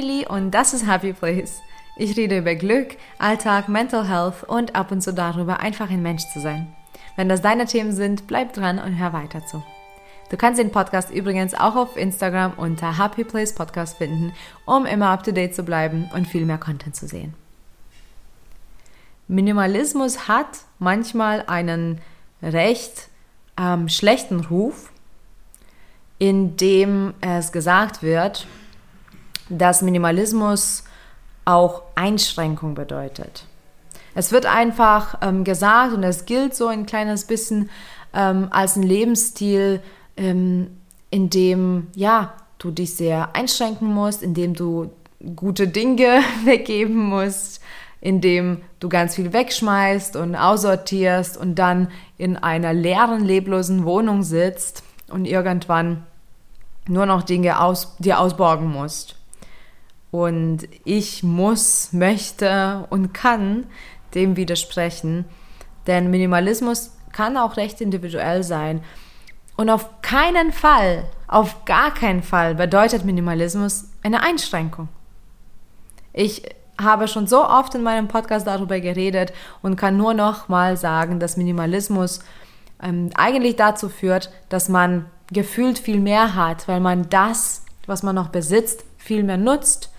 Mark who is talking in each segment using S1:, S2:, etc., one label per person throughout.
S1: Emily und das ist Happy Place. Ich rede über Glück, Alltag, Mental Health und ab und zu darüber, einfach ein Mensch zu sein. Wenn das deine Themen sind, bleib dran und hör weiter zu. Du kannst den Podcast übrigens auch auf Instagram unter Happy Place Podcast finden, um immer up to date zu bleiben und viel mehr Content zu sehen. Minimalismus hat manchmal einen recht ähm, schlechten Ruf, in dem es gesagt wird, dass Minimalismus auch Einschränkung bedeutet. Es wird einfach ähm, gesagt und es gilt so ein kleines bisschen ähm, als ein Lebensstil, ähm, in dem ja, du dich sehr einschränken musst, in dem du gute Dinge weggeben musst, in dem du ganz viel wegschmeißt und aussortierst und dann in einer leeren, leblosen Wohnung sitzt und irgendwann nur noch Dinge aus, dir ausborgen musst. Und ich muss, möchte und kann dem widersprechen, denn Minimalismus kann auch recht individuell sein. Und auf keinen Fall, auf gar keinen Fall bedeutet Minimalismus eine Einschränkung. Ich habe schon so oft in meinem Podcast darüber geredet und kann nur noch mal sagen, dass Minimalismus ähm, eigentlich dazu führt, dass man gefühlt viel mehr hat, weil man das, was man noch besitzt, viel mehr nutzt,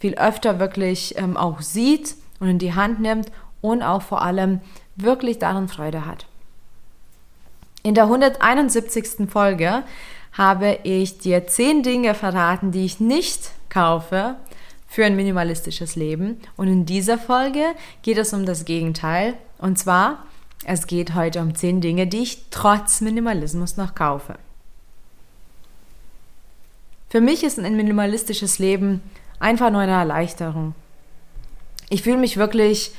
S1: viel öfter wirklich ähm, auch sieht und in die Hand nimmt und auch vor allem wirklich daran Freude hat. In der 171. Folge habe ich dir zehn Dinge verraten, die ich nicht kaufe für ein minimalistisches Leben. Und in dieser Folge geht es um das Gegenteil. Und zwar, es geht heute um zehn Dinge, die ich trotz Minimalismus noch kaufe. Für mich ist ein minimalistisches Leben einfach nur eine Erleichterung. Ich fühle mich wirklich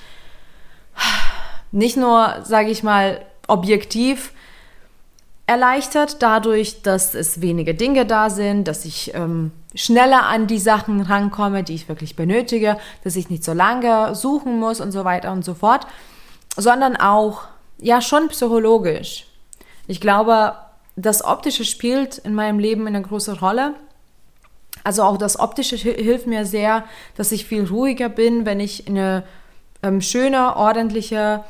S1: nicht nur, sage ich mal, objektiv erleichtert dadurch, dass es wenige Dinge da sind, dass ich ähm, schneller an die Sachen rankomme, die ich wirklich benötige, dass ich nicht so lange suchen muss und so weiter und so fort, sondern auch, ja, schon psychologisch. Ich glaube, das Optische spielt in meinem Leben eine große Rolle. Also auch das Optische hilft mir sehr, dass ich viel ruhiger bin, wenn ich eine ähm, schöne, ordentliche,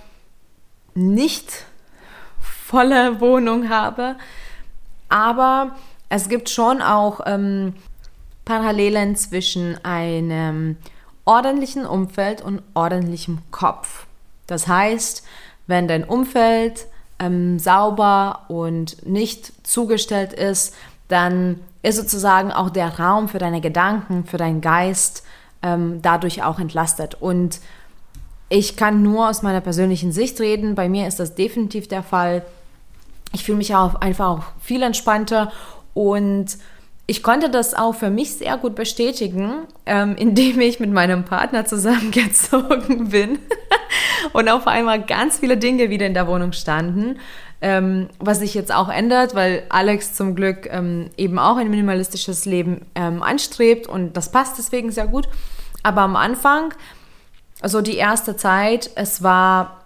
S1: nicht volle Wohnung habe. Aber es gibt schon auch ähm, Parallelen zwischen einem ordentlichen Umfeld und ordentlichem Kopf. Das heißt, wenn dein Umfeld ähm, sauber und nicht zugestellt ist, dann ist sozusagen auch der Raum für deine Gedanken, für deinen Geist ähm, dadurch auch entlastet. Und ich kann nur aus meiner persönlichen Sicht reden. Bei mir ist das definitiv der Fall. Ich fühle mich auch einfach auch viel entspannter und ich konnte das auch für mich sehr gut bestätigen, ähm, indem ich mit meinem Partner zusammengezogen bin und auf einmal ganz viele Dinge wieder in der Wohnung standen, ähm, was sich jetzt auch ändert, weil Alex zum Glück ähm, eben auch ein minimalistisches Leben ähm, anstrebt und das passt deswegen sehr gut. Aber am Anfang, also die erste Zeit, es war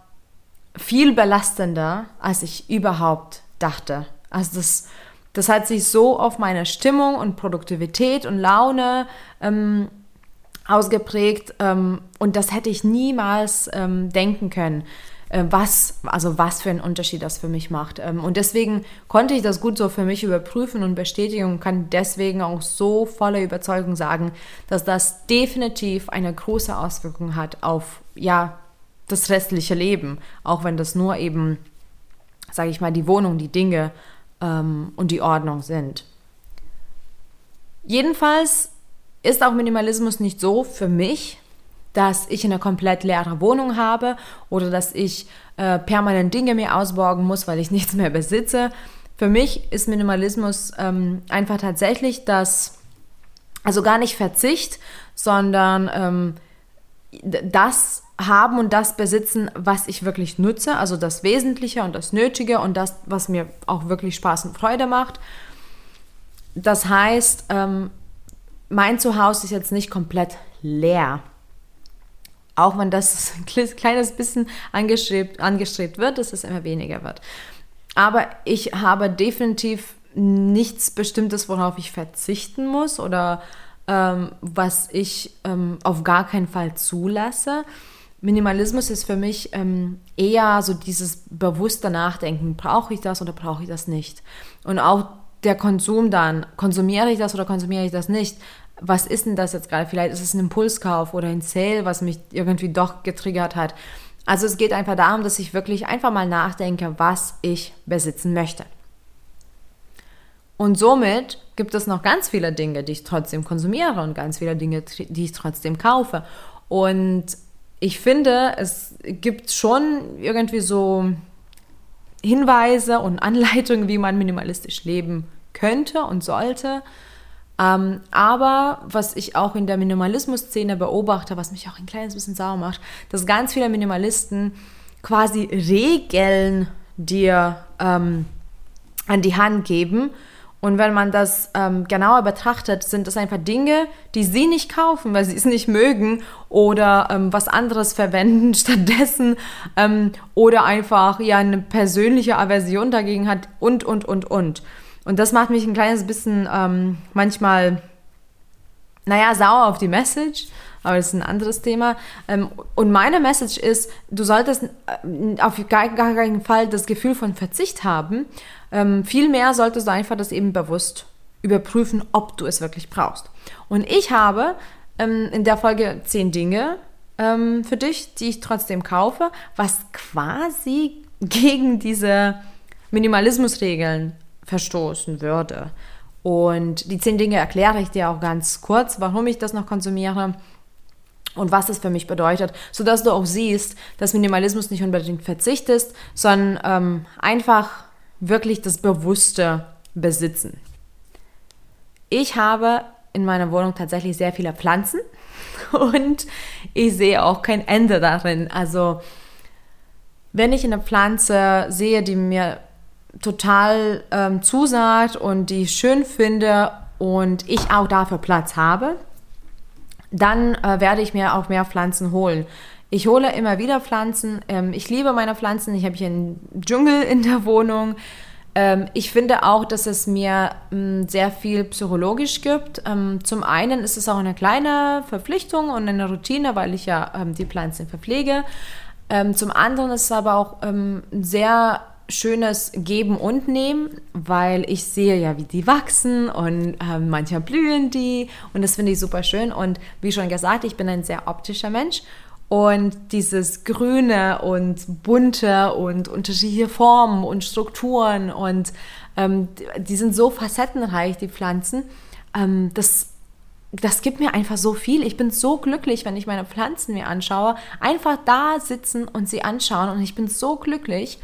S1: viel belastender, als ich überhaupt dachte. Also das das hat sich so auf meine Stimmung und Produktivität und Laune ähm, ausgeprägt ähm, und das hätte ich niemals ähm, denken können, was, also was für einen Unterschied das für mich macht. Ähm, und deswegen konnte ich das gut so für mich überprüfen und bestätigen und kann deswegen auch so voller Überzeugung sagen, dass das definitiv eine große Auswirkung hat auf, ja, das restliche Leben, auch wenn das nur eben, sage ich mal, die Wohnung, die Dinge ähm, und die Ordnung sind. Jedenfalls ist auch Minimalismus nicht so für mich, dass ich eine komplett leere Wohnung habe oder dass ich äh, permanent Dinge mir ausborgen muss, weil ich nichts mehr besitze. Für mich ist Minimalismus ähm, einfach tatsächlich das, also gar nicht Verzicht, sondern ähm, das haben und das besitzen, was ich wirklich nutze, also das Wesentliche und das Nötige und das, was mir auch wirklich Spaß und Freude macht. Das heißt, ähm, mein Zuhause ist jetzt nicht komplett leer. Auch wenn das ein kleines bisschen angestrebt, angestrebt wird, dass es immer weniger wird. Aber ich habe definitiv nichts Bestimmtes, worauf ich verzichten muss oder ähm, was ich ähm, auf gar keinen Fall zulasse. Minimalismus ist für mich ähm, eher so dieses bewusste Nachdenken, brauche ich das oder brauche ich das nicht? Und auch der Konsum dann, konsumiere ich das oder konsumiere ich das nicht? Was ist denn das jetzt gerade? Vielleicht ist es ein Impulskauf oder ein Sale, was mich irgendwie doch getriggert hat. Also es geht einfach darum, dass ich wirklich einfach mal nachdenke, was ich besitzen möchte. Und somit gibt es noch ganz viele Dinge, die ich trotzdem konsumiere und ganz viele Dinge, die ich trotzdem kaufe. Und ich finde, es gibt schon irgendwie so Hinweise und Anleitungen, wie man minimalistisch leben könnte und sollte. Ähm, aber was ich auch in der Minimalismus-Szene beobachte, was mich auch ein kleines bisschen sauer macht, dass ganz viele Minimalisten quasi Regeln dir ähm, an die Hand geben, und wenn man das ähm, genauer betrachtet, sind es einfach Dinge, die sie nicht kaufen, weil sie es nicht mögen oder ähm, was anderes verwenden stattdessen ähm, oder einfach ja eine persönliche Aversion dagegen hat und, und, und, und. Und das macht mich ein kleines bisschen ähm, manchmal, naja, sauer auf die Message aber das ist ein anderes Thema. Ähm, und meine Message ist, du solltest äh, auf gar, keinen Fall das Gefühl von Verzicht haben. Ähm, vielmehr solltest du einfach das eben bewusst überprüfen, ob du es wirklich brauchst. Und ich habe ähm, in der Folge zehn Dinge für dich, die ich trotzdem kaufe, was quasi gegen diese Minimalismusregeln verstoßen würde. Und die zehn Dinge erkläre ich dir auch ganz kurz, warum ich das noch konsumiere und was das für mich bedeutet, sodass du auch siehst, dass Minimalismus nicht unbedingt Verzicht ist, sondern ähm, einfach wirklich das bewusste Besitzen. Ich habe in meiner Wohnung tatsächlich sehr viele Pflanzen und ich sehe auch kein Ende darin. Also wenn ich eine Pflanze sehe, die mir total ähm, zusagt und die ich schön finde und ich auch dafür Platz habe, dann äh, werde ich mir auch mehr Pflanzen holen. Ich hole immer wieder Pflanzen. Ähm, ich liebe meine Pflanzen. Ich habe hier einen Dschungel in der Wohnung. Ähm, ich finde auch, dass es mir ähm, sehr viel psychologisch gibt. Ähm, zum einen ist es auch eine kleine Verpflichtung und eine Routine, weil ich ja ähm, die Pflanzen verpflege. Ähm, zum anderen ist es aber auch sehr schönes Geben und Nehmen, weil ich sehe ja, wie die wachsen und äh, manchmal blühen die und das finde ich super schön. Und wie schon gesagt, ich bin ein sehr optischer Mensch und dieses Grüne und Bunte und unterschiedliche Formen und Strukturen und ähm, die sind so facettenreich, die Pflanzen. Ähm, das das gibt mir einfach so viel. Ich bin so glücklich, wenn ich meine Pflanzen mir anschaue. Einfach da sitzen und sie anschauen und ich bin so glücklich.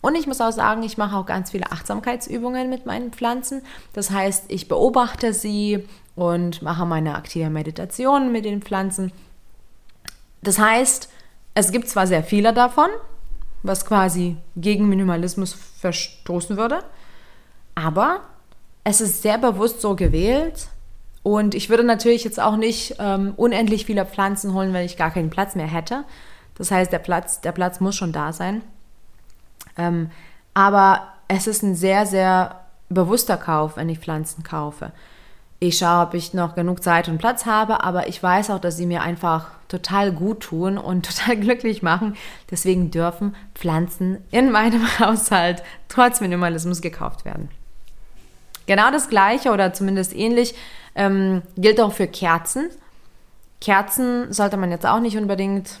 S1: Und ich muss auch sagen, ich mache auch ganz viele Achtsamkeitsübungen mit meinen Pflanzen. Das heißt, ich beobachte sie und mache meine aktive Meditation mit den Pflanzen. Das heißt, es gibt zwar sehr viele davon, was quasi gegen Minimalismus verstoßen würde, aber es ist sehr bewusst so gewählt. Und ich würde natürlich jetzt auch nicht ähm, unendlich viele Pflanzen holen, wenn ich gar keinen Platz mehr hätte. Das heißt, der Platz, der Platz muss schon da sein. Ähm, aber es ist ein sehr, sehr bewusster Kauf, wenn ich Pflanzen kaufe. Ich schaue, ob ich noch genug Zeit und Platz habe, aber ich weiß auch, dass sie mir einfach total gut tun und total glücklich machen. Deswegen dürfen Pflanzen in meinem Haushalt trotz Minimalismus gekauft werden. Genau das gleiche oder zumindest ähnlich ähm, gilt auch für Kerzen. Kerzen sollte man jetzt auch nicht unbedingt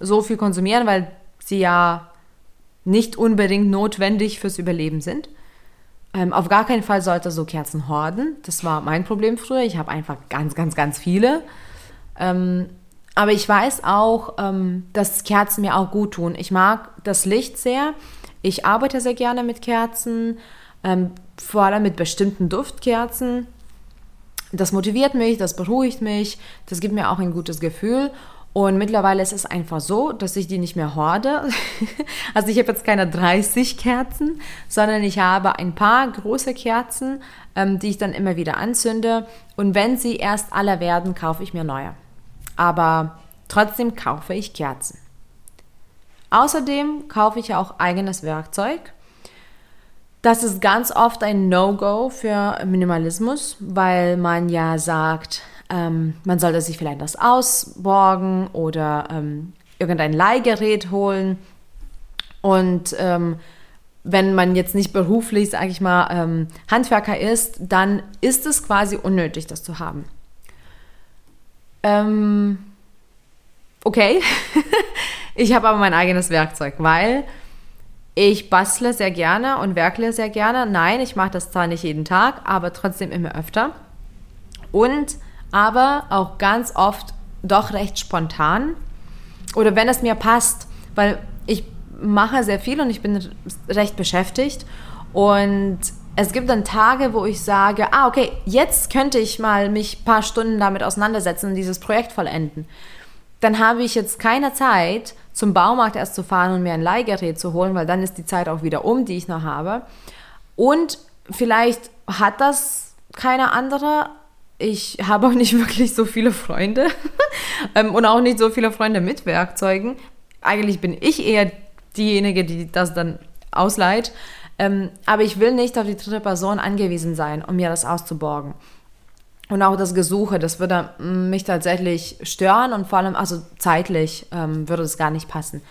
S1: so viel konsumieren, weil sie ja nicht unbedingt notwendig fürs Überleben sind. Ähm, auf gar keinen Fall sollte so Kerzen horden. Das war mein Problem früher. Ich habe einfach ganz, ganz, ganz viele. Ähm, aber ich weiß auch, ähm, dass Kerzen mir auch gut tun. Ich mag das Licht sehr. Ich arbeite sehr gerne mit Kerzen, ähm, vor allem mit bestimmten Duftkerzen. Das motiviert mich, das beruhigt mich, das gibt mir auch ein gutes Gefühl. Und mittlerweile ist es einfach so, dass ich die nicht mehr horde. also ich habe jetzt keine 30 Kerzen, sondern ich habe ein paar große Kerzen, ähm, die ich dann immer wieder anzünde. Und wenn sie erst alle werden, kaufe ich mir neue. Aber trotzdem kaufe ich Kerzen. Außerdem kaufe ich auch eigenes Werkzeug. Das ist ganz oft ein No-Go für Minimalismus, weil man ja sagt, ähm, man sollte sich vielleicht das ausborgen oder ähm, irgendein Leihgerät holen. Und ähm, wenn man jetzt nicht beruflich, sage ich mal, ähm, Handwerker ist, dann ist es quasi unnötig, das zu haben. Ähm, okay, ich habe aber mein eigenes Werkzeug, weil ich bastle sehr gerne und werkle sehr gerne. Nein, ich mache das zwar nicht jeden Tag, aber trotzdem immer öfter. Und aber auch ganz oft doch recht spontan. Oder wenn es mir passt, weil ich mache sehr viel und ich bin recht beschäftigt. Und es gibt dann Tage, wo ich sage, ah, okay, jetzt könnte ich mal mich ein paar Stunden damit auseinandersetzen und dieses Projekt vollenden. Dann habe ich jetzt keine Zeit, zum Baumarkt erst zu fahren und mir ein Leihgerät zu holen, weil dann ist die Zeit auch wieder um, die ich noch habe. Und vielleicht hat das keine andere. Ich habe auch nicht wirklich so viele Freunde ähm, und auch nicht so viele Freunde mit Werkzeugen. Eigentlich bin ich eher diejenige, die das dann ausleiht. Ähm, aber ich will nicht auf die dritte Person angewiesen sein, um mir das auszuborgen. Und auch das Gesuche, das würde mich tatsächlich stören und vor allem, also zeitlich ähm, würde es gar nicht passen.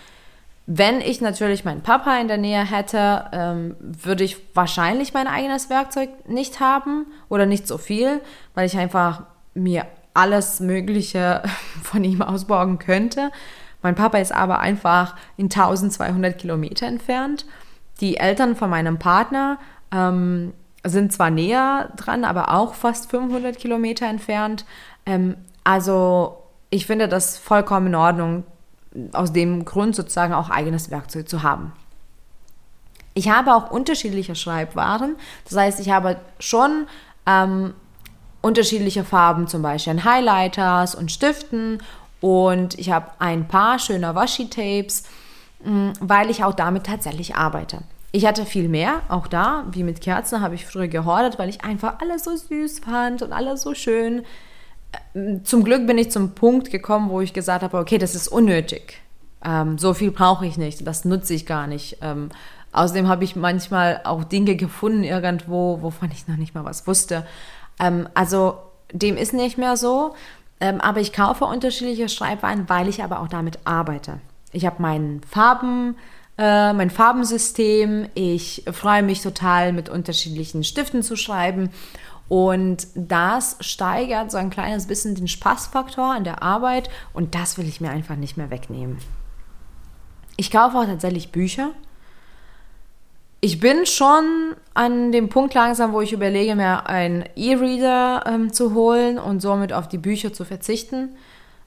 S1: Wenn ich natürlich meinen Papa in der Nähe hätte, ähm, würde ich wahrscheinlich mein eigenes Werkzeug nicht haben oder nicht so viel, weil ich einfach mir alles Mögliche von ihm ausborgen könnte. Mein Papa ist aber einfach in 1200 Kilometer entfernt. Die Eltern von meinem Partner ähm, sind zwar näher dran, aber auch fast 500 Kilometer entfernt. Ähm, also ich finde das vollkommen in Ordnung, aus dem Grund sozusagen auch eigenes Werkzeug zu haben. Ich habe auch unterschiedliche Schreibwaren. Das heißt, ich habe schon ähm, unterschiedliche Farben, zum Beispiel an Highlighters und Stiften. Und ich habe ein paar schöner Washi-Tapes, mm, weil ich auch damit tatsächlich arbeite. Ich hatte viel mehr, auch da, wie mit Kerzen, habe ich früher gehortet, weil ich einfach alles so süß fand und alles so schön. Zum Glück bin ich zum Punkt gekommen, wo ich gesagt habe, okay, das ist unnötig. Ähm, so viel brauche ich nicht, das nutze ich gar nicht. Ähm, außerdem habe ich manchmal auch Dinge gefunden irgendwo, wovon ich noch nicht mal was wusste. Ähm, also dem ist nicht mehr so. Ähm, aber ich kaufe unterschiedliche Schreibweinen, weil ich aber auch damit arbeite. Ich habe meinen Farben äh, mein Farbensystem. Ich freue mich total, mit unterschiedlichen Stiften zu schreiben. Und das steigert so ein kleines bisschen den Spaßfaktor an der Arbeit und das will ich mir einfach nicht mehr wegnehmen. Ich kaufe auch tatsächlich Bücher. Ich bin schon an dem Punkt langsam, wo ich überlege, mir einen E-Reader ähm, zu holen und somit auf die Bücher zu verzichten.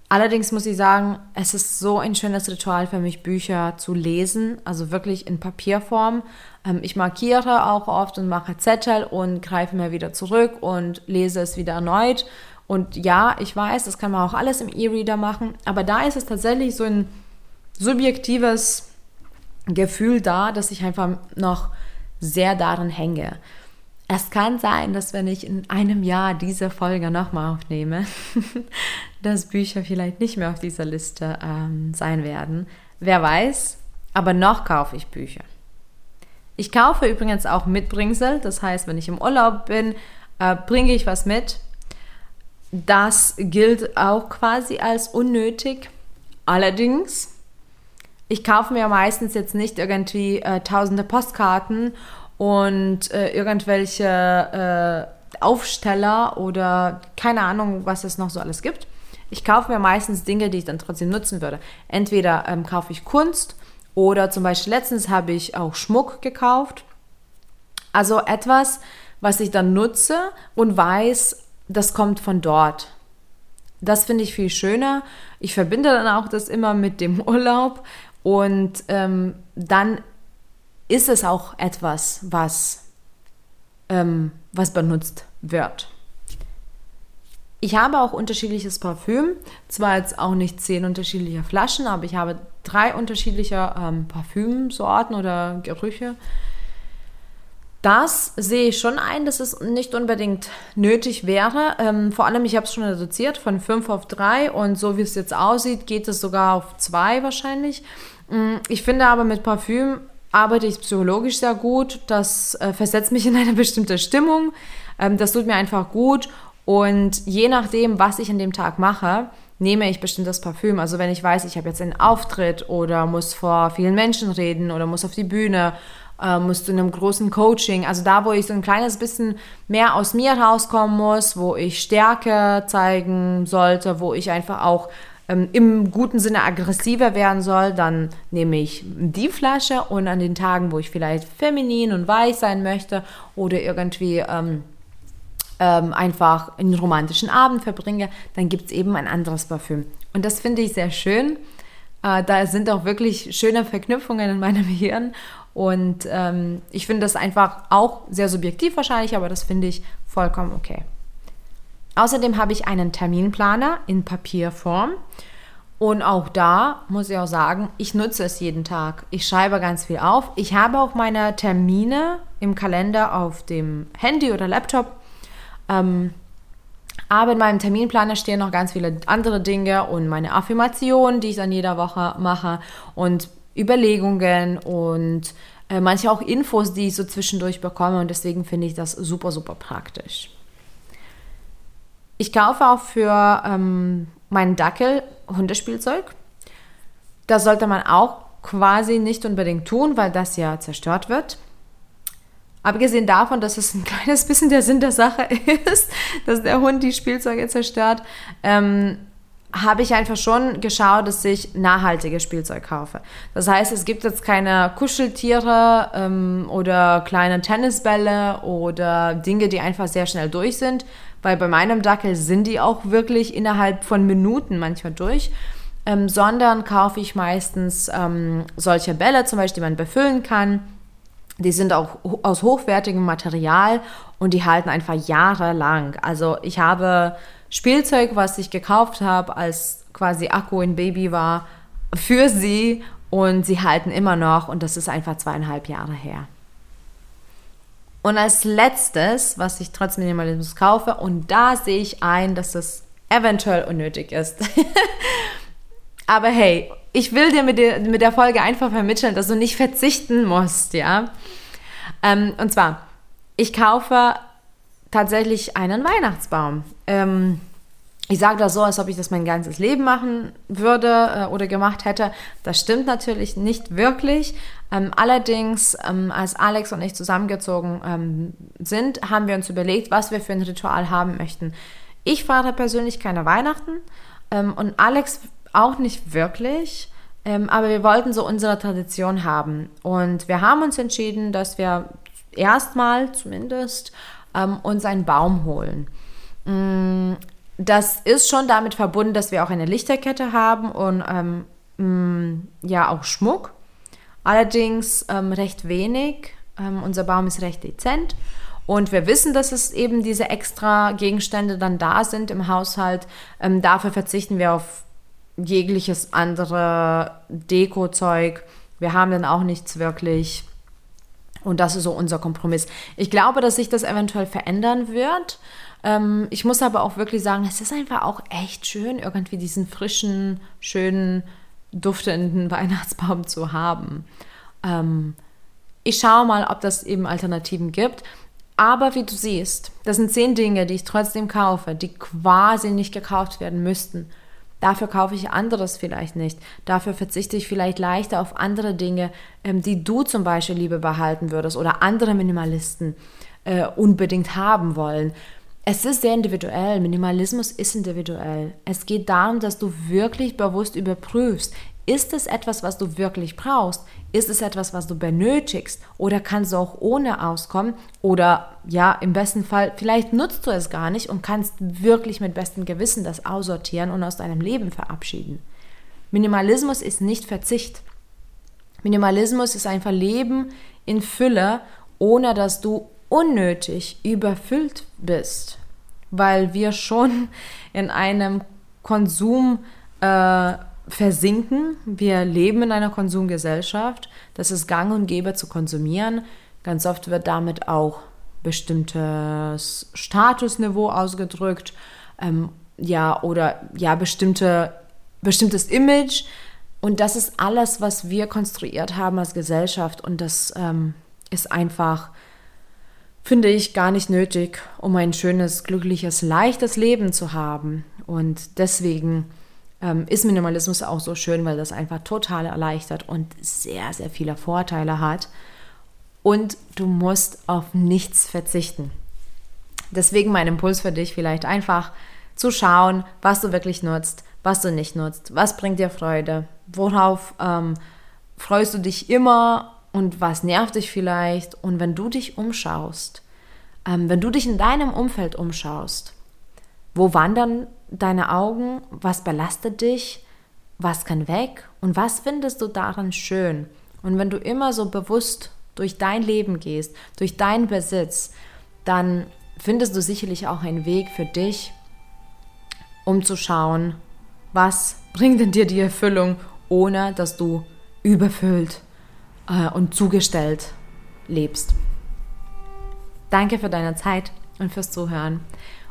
S1: Allerdings muss ich sagen, es ist so ein schönes Ritual für mich, Bücher zu lesen, also wirklich in Papierform. Ähm, ich markiere auch oft und mache Zettel und greife mir wieder zurück und lese es wieder erneut. Und ja, ich weiß, das kann man auch alles im E-Reader machen, aber da ist es tatsächlich so ein subjektives Gefühl da, dass ich einfach noch sehr daran hänge. Es kann sein, dass wenn ich in einem Jahr diese Folge nochmal aufnehme, dass Bücher vielleicht nicht mehr auf dieser Liste ähm, sein werden. Wer weiß, aber noch kaufe ich Bücher. Ich kaufe übrigens auch Mitbringsel, das heißt, wenn ich im Urlaub bin, äh, bringe ich was mit. Das gilt auch quasi als unnötig. Allerdings, ich kaufe mir meistens jetzt nicht irgendwie äh, tausende Postkarten und äh, irgendwelche äh, Aufsteller oder keine Ahnung, was es noch so alles gibt. Ich kaufe mir meistens Dinge, die ich dann trotzdem nutzen würde. Entweder ähm, kaufe ich Kunst oder zum Beispiel letztens habe ich auch Schmuck gekauft. Also etwas, was ich dann nutze und weiß, das kommt von dort. Das finde ich viel schöner. Ich verbinde dann auch das immer mit dem Urlaub und ähm, dann ist es auch etwas, was, ähm, was benutzt wird. Ich habe auch unterschiedliches Parfüm, zwar jetzt auch nicht zehn unterschiedliche Flaschen, aber ich habe drei unterschiedliche ähm, Parfümsorten oder Gerüche. Das sehe ich schon ein, dass es nicht unbedingt nötig wäre. Ähm, vor allem, ich habe es schon reduziert von fünf auf drei und so wie es jetzt aussieht, geht es sogar auf zwei wahrscheinlich. Mm, ich finde aber mit Parfüm arbeite ich psychologisch sehr gut. Das äh, versetzt mich in eine bestimmte Stimmung. Ähm, das tut mir einfach gut. Und je nachdem, was ich an dem Tag mache, nehme ich bestimmtes Parfüm. Also wenn ich weiß, ich habe jetzt einen Auftritt oder muss vor vielen Menschen reden oder muss auf die Bühne, äh, muss zu einem großen Coaching, also da, wo ich so ein kleines bisschen mehr aus mir rauskommen muss, wo ich Stärke zeigen sollte, wo ich einfach auch ähm, im guten Sinne aggressiver werden soll, dann nehme ich die Flasche und an den Tagen, wo ich vielleicht feminin und weich sein möchte oder irgendwie ähm, ähm, einfach einen romantischen Abend verbringe, dann gibt es eben ein anderes Parfüm. Und das finde ich sehr schön. Äh, da sind auch wirklich schöne Verknüpfungen in meinem Hirn. Und ähm, ich finde das einfach auch sehr subjektiv wahrscheinlich, aber das finde ich vollkommen okay. Außerdem habe ich einen Terminplaner in Papierform. Und auch da muss ich auch sagen, ich nutze es jeden Tag. Ich schreibe ganz viel auf. Ich habe auch meine Termine im Kalender auf dem Handy oder Laptop. Ähm, aber in meinem Terminplaner stehen noch ganz viele andere Dinge und meine Affirmationen, die ich dann jeder Woche mache und Überlegungen und äh, manche auch Infos, die ich so zwischendurch bekomme und deswegen finde ich das super, super praktisch. Ich kaufe auch für ähm, meinen Dackel Hundespielzeug. Das sollte man auch quasi nicht unbedingt tun, weil das ja zerstört wird. Abgesehen davon, dass es ein kleines bisschen der Sinn der Sache ist, dass der Hund die Spielzeuge zerstört, ähm, habe ich einfach schon geschaut, dass ich nachhaltiges Spielzeug kaufe. Das heißt, es gibt jetzt keine Kuscheltiere ähm, oder kleine Tennisbälle oder Dinge, die einfach sehr schnell durch sind, weil bei meinem Dackel sind die auch wirklich innerhalb von Minuten manchmal durch. Ähm, sondern kaufe ich meistens ähm, solche Bälle, zum Beispiel, die man befüllen kann. Die sind auch aus hochwertigem Material und die halten einfach jahrelang. Also ich habe Spielzeug, was ich gekauft habe, als quasi Akku in Baby war, für sie und sie halten immer noch und das ist einfach zweieinhalb Jahre her. Und als letztes, was ich trotz Minimalismus kaufe, und da sehe ich ein, dass das eventuell unnötig ist. Aber hey, ich will dir mit, der mit der Folge einfach vermitteln, dass du nicht verzichten musst, ja. Ähm, und zwar, ich kaufe tatsächlich einen Weihnachtsbaum. Ähm, ich sage das so, als ob ich das mein ganzes Leben machen würde äh, oder gemacht hätte. Das stimmt natürlich nicht wirklich. Ähm, allerdings, ähm, als Alex und ich zusammengezogen ähm, sind, haben wir uns überlegt, was wir für ein Ritual haben möchten. Ich feiere persönlich keine Weihnachten ähm, und Alex auch nicht wirklich. Ähm, aber wir wollten so unsere Tradition haben. Und wir haben uns entschieden, dass wir erstmal zumindest ähm, uns einen Baum holen. Mm, das ist schon damit verbunden, dass wir auch eine Lichterkette haben und ähm, mm, ja auch Schmuck. Allerdings ähm, recht wenig. Ähm, unser Baum ist recht dezent. Und wir wissen, dass es eben diese extra Gegenstände dann da sind im Haushalt. Ähm, dafür verzichten wir auf jegliches andere Deko-Zeug. Wir haben dann auch nichts wirklich. Und das ist so unser Kompromiss. Ich glaube, dass sich das eventuell verändern wird. Ähm, ich muss aber auch wirklich sagen, es ist einfach auch echt schön, irgendwie diesen frischen, schönen, duftenden Weihnachtsbaum zu haben. Ähm, ich schaue mal, ob das eben Alternativen gibt. Aber wie du siehst, das sind zehn Dinge, die ich trotzdem kaufe, die quasi nicht gekauft werden müssten. Dafür kaufe ich anderes vielleicht nicht. Dafür verzichte ich vielleicht leichter auf andere Dinge, ähm, die du zum Beispiel lieber behalten würdest oder andere Minimalisten äh, unbedingt haben wollen. Es ist sehr individuell. Minimalismus ist individuell. Es geht darum, dass du wirklich bewusst überprüfst, ist es etwas, was du wirklich brauchst? Ist es etwas, was du benötigst? Oder kannst du auch ohne auskommen? Oder ja, im besten Fall, vielleicht nutzt du es gar nicht und kannst wirklich mit bestem Gewissen das aussortieren und aus deinem Leben verabschieden. Minimalismus ist nicht Verzicht. Minimalismus ist einfach Leben in Fülle, ohne dass du unnötig überfüllt bist, weil wir schon in einem Konsum äh, versinken. Wir leben in einer Konsumgesellschaft. Das ist gang und gäbe zu konsumieren. Ganz oft wird damit auch bestimmtes Statusniveau ausgedrückt, ähm, ja, oder ja, bestimmte, bestimmtes Image. Und das ist alles, was wir konstruiert haben als Gesellschaft. Und das ähm, ist einfach, finde ich, gar nicht nötig, um ein schönes, glückliches, leichtes Leben zu haben. Und deswegen ähm, ist Minimalismus auch so schön, weil das einfach total erleichtert und sehr, sehr viele Vorteile hat. Und du musst auf nichts verzichten. Deswegen mein Impuls für dich vielleicht einfach zu schauen, was du wirklich nutzt, was du nicht nutzt, was bringt dir Freude, worauf ähm, freust du dich immer und was nervt dich vielleicht. Und wenn du dich umschaust, ähm, wenn du dich in deinem Umfeld umschaust, wo wandern deine Augen, was belastet dich, was kann weg und was findest du daran schön? Und wenn du immer so bewusst durch dein Leben gehst, durch deinen Besitz, dann findest du sicherlich auch einen Weg für dich, um zu schauen, was bringt denn dir die Erfüllung, ohne dass du überfüllt äh, und zugestellt lebst. Danke für deine Zeit und fürs Zuhören